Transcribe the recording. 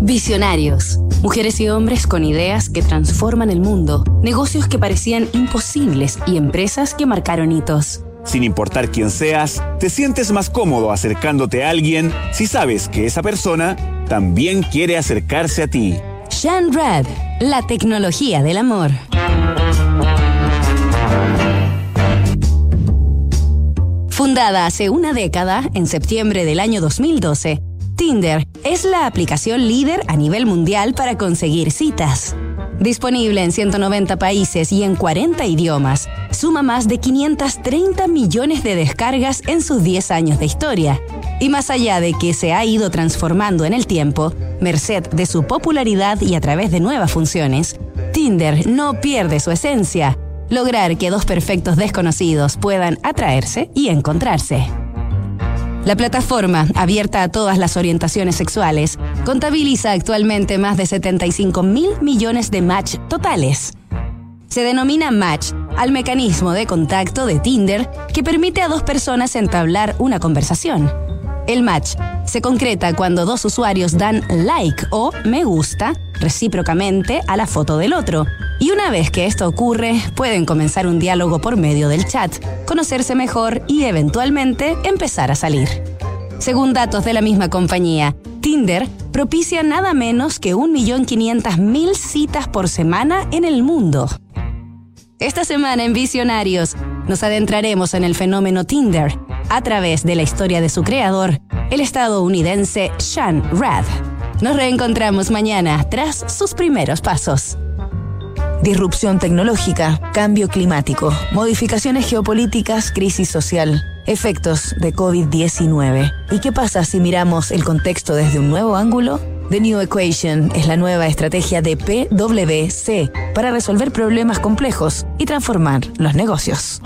Visionarios. Mujeres y hombres con ideas que transforman el mundo, negocios que parecían imposibles y empresas que marcaron hitos. Sin importar quién seas, te sientes más cómodo acercándote a alguien si sabes que esa persona también quiere acercarse a ti. Shan Rad, la tecnología del amor. Fundada hace una década, en septiembre del año 2012, Tinder es la aplicación líder a nivel mundial para conseguir citas. Disponible en 190 países y en 40 idiomas, suma más de 530 millones de descargas en sus 10 años de historia. Y más allá de que se ha ido transformando en el tiempo, merced de su popularidad y a través de nuevas funciones, Tinder no pierde su esencia, lograr que dos perfectos desconocidos puedan atraerse y encontrarse. La plataforma, abierta a todas las orientaciones sexuales, contabiliza actualmente más de 75 mil millones de match totales. Se denomina match al mecanismo de contacto de Tinder que permite a dos personas entablar una conversación. El match se concreta cuando dos usuarios dan like o me gusta recíprocamente a la foto del otro. Y una vez que esto ocurre, pueden comenzar un diálogo por medio del chat, conocerse mejor y eventualmente empezar a salir. Según datos de la misma compañía, Tinder propicia nada menos que 1.500.000 citas por semana en el mundo. Esta semana en Visionarios nos adentraremos en el fenómeno Tinder a través de la historia de su creador, el estadounidense Sean Rad. Nos reencontramos mañana tras sus primeros pasos. Disrupción tecnológica, cambio climático, modificaciones geopolíticas, crisis social, efectos de COVID-19. ¿Y qué pasa si miramos el contexto desde un nuevo ángulo? The New Equation es la nueva estrategia de PwC para resolver problemas complejos y transformar los negocios.